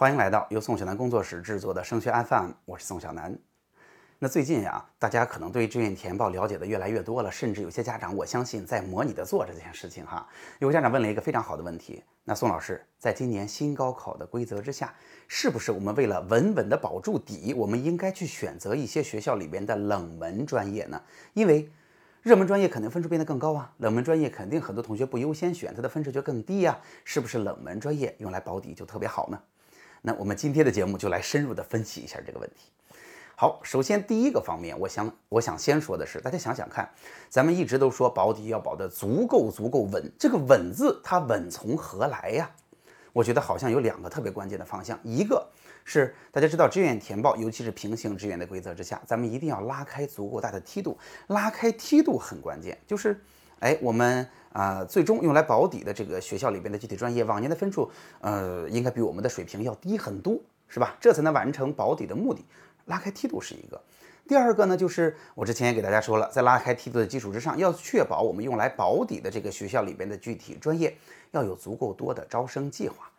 欢迎来到由宋小南工作室制作的升学 FM，我是宋小南。那最近呀，大家可能对志愿填报了解的越来越多了，甚至有些家长，我相信在模拟的做这件事情哈。有个家长问了一个非常好的问题：那宋老师，在今年新高考的规则之下，是不是我们为了稳稳的保住底，我们应该去选择一些学校里边的冷门专业呢？因为热门专业肯定分数变得更高啊，冷门专业肯定很多同学不优先选，它的分数就更低呀。是不是冷门专业用来保底就特别好呢？那我们今天的节目就来深入的分析一下这个问题。好，首先第一个方面，我想我想先说的是，大家想想看，咱们一直都说保底要保得足够足够稳，这个稳字它稳从何来呀？我觉得好像有两个特别关键的方向，一个是大家知道志愿填报，尤其是平行志愿的规则之下，咱们一定要拉开足够大的梯度，拉开梯度很关键，就是哎我们。啊，最终用来保底的这个学校里边的具体专业，往年的分数，呃，应该比我们的水平要低很多，是吧？这才能完成保底的目的。拉开梯度是一个，第二个呢，就是我之前也给大家说了，在拉开梯度的基础之上，要确保我们用来保底的这个学校里边的具体专业要有足够多的招生计划。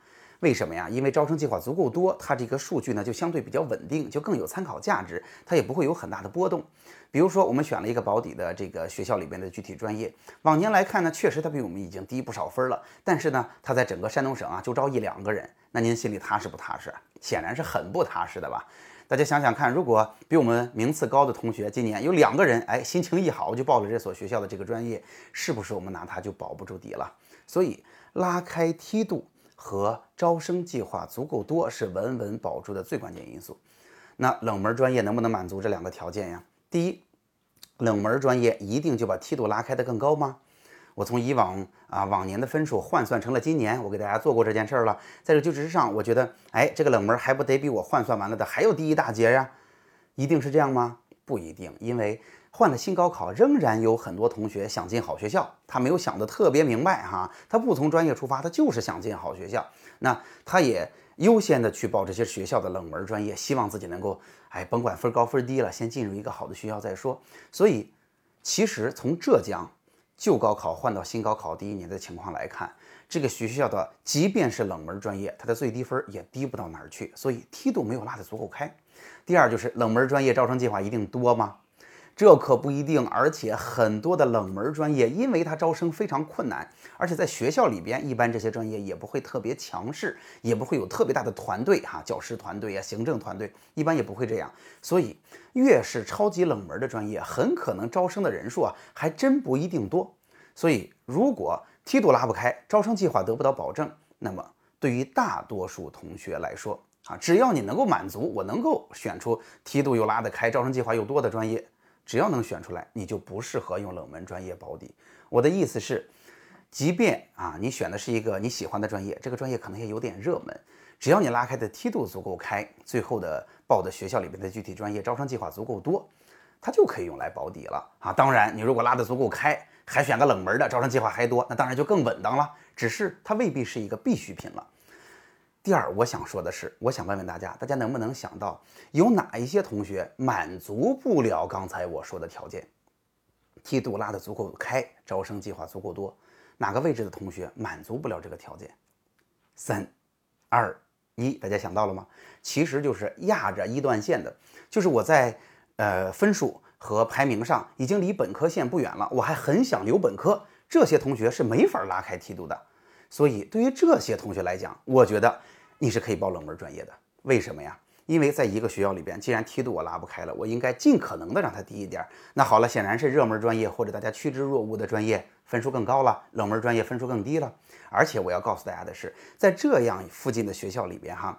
为什么呀？因为招生计划足够多，它这个数据呢就相对比较稳定，就更有参考价值，它也不会有很大的波动。比如说，我们选了一个保底的这个学校里边的具体专业，往年来看呢，确实它比我们已经低不少分了。但是呢，它在整个山东省啊就招一两个人，那您心里踏实不踏实？显然是很不踏实的吧？大家想想看，如果比我们名次高的同学今年有两个人，哎，心情一好就报了这所学校的这个专业，是不是我们拿它就保不住底了？所以拉开梯度。和招生计划足够多是稳稳保住的最关键因素。那冷门专业能不能满足这两个条件呀？第一，冷门专业一定就把梯度拉开的更高吗？我从以往啊往年的分数换算成了今年，我给大家做过这件事儿了。在这基础之上，我觉得，哎，这个冷门还不得比我换算完了的还要低一大截呀？一定是这样吗？不一定，因为。换了新高考，仍然有很多同学想进好学校，他没有想得特别明白哈，他不从专业出发，他就是想进好学校，那他也优先的去报这些学校的冷门专业，希望自己能够，哎，甭管分高分低了，先进入一个好的学校再说。所以，其实从浙江旧高考换到新高考第一年的情况来看，这个学校的即便是冷门专业，它的最低分也低不到哪儿去，所以梯度没有拉得足够开。第二就是冷门专业招生计划一定多吗？这可不一定，而且很多的冷门专业，因为它招生非常困难，而且在学校里边，一般这些专业也不会特别强势，也不会有特别大的团队哈，教师团队啊，行政团队一般也不会这样。所以，越是超级冷门的专业，很可能招生的人数啊，还真不一定多。所以，如果梯度拉不开，招生计划得不到保证，那么对于大多数同学来说啊，只要你能够满足，我能够选出梯度又拉得开，招生计划又多的专业。只要能选出来，你就不适合用冷门专业保底。我的意思是，即便啊你选的是一个你喜欢的专业，这个专业可能也有点热门，只要你拉开的梯度足够开，最后的报的学校里面的具体专业招生计划足够多，它就可以用来保底了啊。当然，你如果拉得足够开，还选个冷门的招生计划还多，那当然就更稳当了。只是它未必是一个必需品了。第二，我想说的是，我想问问大家，大家能不能想到有哪一些同学满足不了刚才我说的条件？梯度拉得足够开，招生计划足够多，哪个位置的同学满足不了这个条件？三、二、一，大家想到了吗？其实就是压着一段线的，就是我在呃分数和排名上已经离本科线不远了，我还很想留本科，这些同学是没法拉开梯度的。所以，对于这些同学来讲，我觉得你是可以报冷门专业的。为什么呀？因为在一个学校里边，既然梯度我拉不开了，我应该尽可能的让它低一点。那好了，显然是热门专业或者大家趋之若鹜的专业分数更高了，冷门专业分数更低了。而且我要告诉大家的是，在这样附近的学校里边，哈，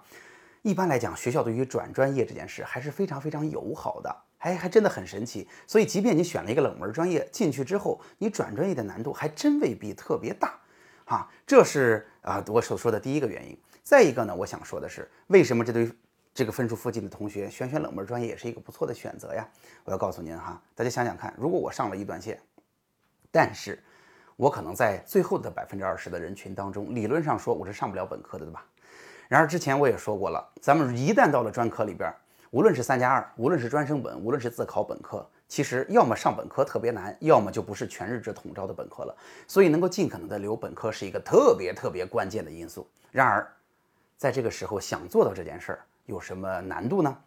一般来讲，学校对于转专业这件事还是非常非常友好的，还还真的很神奇。所以，即便你选了一个冷门专业进去之后，你转专业的难度还真未必特别大。啊，这是啊我所说的第一个原因。再一个呢，我想说的是，为什么这对这个分数附近的同学选选冷门专业也是一个不错的选择呀？我要告诉您哈，大家想想看，如果我上了一段线，但是我可能在最后的百分之二十的人群当中，理论上说我是上不了本科的，对吧？然而之前我也说过了，咱们一旦到了专科里边，无论是三加二，无论是专升本，无论是自考本科。其实要么上本科特别难，要么就不是全日制统招的本科了。所以能够尽可能的留本科是一个特别特别关键的因素。然而，在这个时候想做到这件事儿有什么难度呢？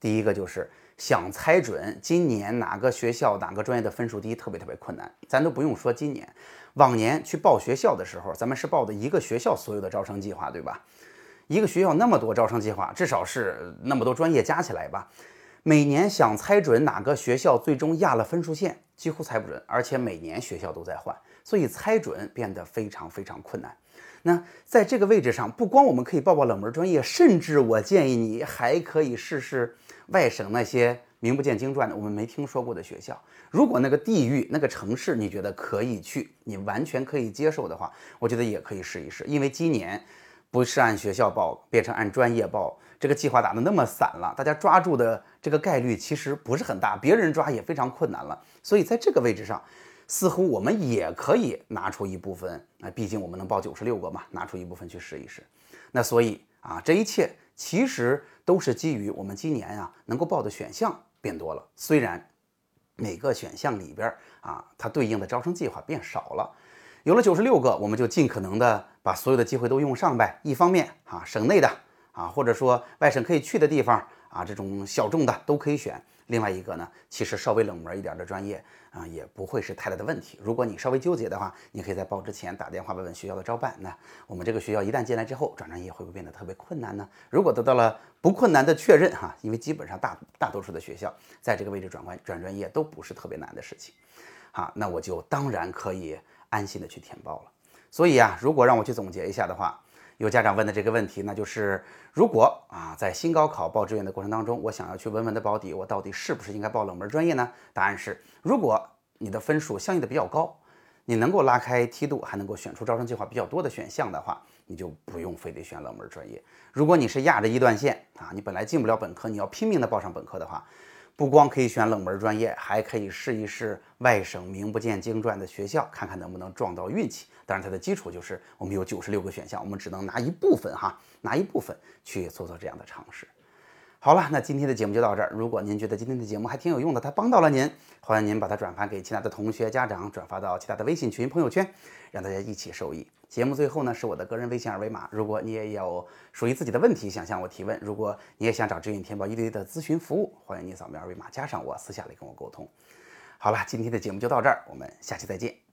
第一个就是想猜准今年哪个学校哪个专业的分数低，特别特别困难。咱都不用说今年，往年去报学校的时候，咱们是报的一个学校所有的招生计划，对吧？一个学校那么多招生计划，至少是那么多专业加起来吧。每年想猜准哪个学校最终压了分数线，几乎猜不准，而且每年学校都在换，所以猜准变得非常非常困难。那在这个位置上，不光我们可以报报冷门专业，甚至我建议你还可以试试外省那些名不见经传的、我们没听说过的学校。如果那个地域、那个城市你觉得可以去，你完全可以接受的话，我觉得也可以试一试，因为今年。不是按学校报，变成按专业报，这个计划打得那么散了，大家抓住的这个概率其实不是很大，别人抓也非常困难了。所以在这个位置上，似乎我们也可以拿出一部分，啊，毕竟我们能报九十六个嘛，拿出一部分去试一试。那所以啊，这一切其实都是基于我们今年啊能够报的选项变多了，虽然每个选项里边啊它对应的招生计划变少了。有了九十六个，我们就尽可能的把所有的机会都用上呗。一方面啊，省内的啊，或者说外省可以去的地方啊，这种小众的都可以选。另外一个呢，其实稍微冷门一点的专业啊，也不会是太大的问题。如果你稍微纠结的话，你可以在报之前打电话问问学校的招办。那我们这个学校一旦进来之后，转专业会不会变得特别困难呢？如果得到了不困难的确认哈，因为基本上大大多数的学校在这个位置转关转专业都不是特别难的事情，好，那我就当然可以。安心的去填报了，所以啊，如果让我去总结一下的话，有家长问的这个问题，那就是如果啊，在新高考报志愿的过程当中，我想要去稳稳的保底，我到底是不是应该报冷门专业呢？答案是，如果你的分数相应的比较高，你能够拉开梯度，还能够选出招生计划比较多的选项的话，你就不用非得选冷门专业。如果你是压着一段线啊，你本来进不了本科，你要拼命的报上本科的话。不光可以选冷门专业，还可以试一试外省名不见经传的学校，看看能不能撞到运气。当然，它的基础就是我们有九十六个选项，我们只能拿一部分哈，拿一部分去做做这样的尝试。好了，那今天的节目就到这儿。如果您觉得今天的节目还挺有用的，它帮到了您，欢迎您把它转发给其他的同学、家长，转发到其他的微信群、朋友圈，让大家一起受益。节目最后呢，是我的个人微信二维码。如果你也有属于自己的问题想向我提问，如果你也想找志愿填报一对一的咨询服务，欢迎你扫描二维码加上我，私下里跟我沟通。好了，今天的节目就到这儿，我们下期再见。